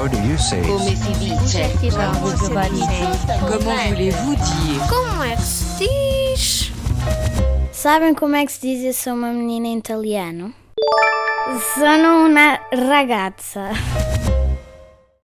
How do you say Come si dice? Voulez-vous dire Como é que se diz? Sabem como é que se diz eu sou uma menina em italiano? Sono una ragazza.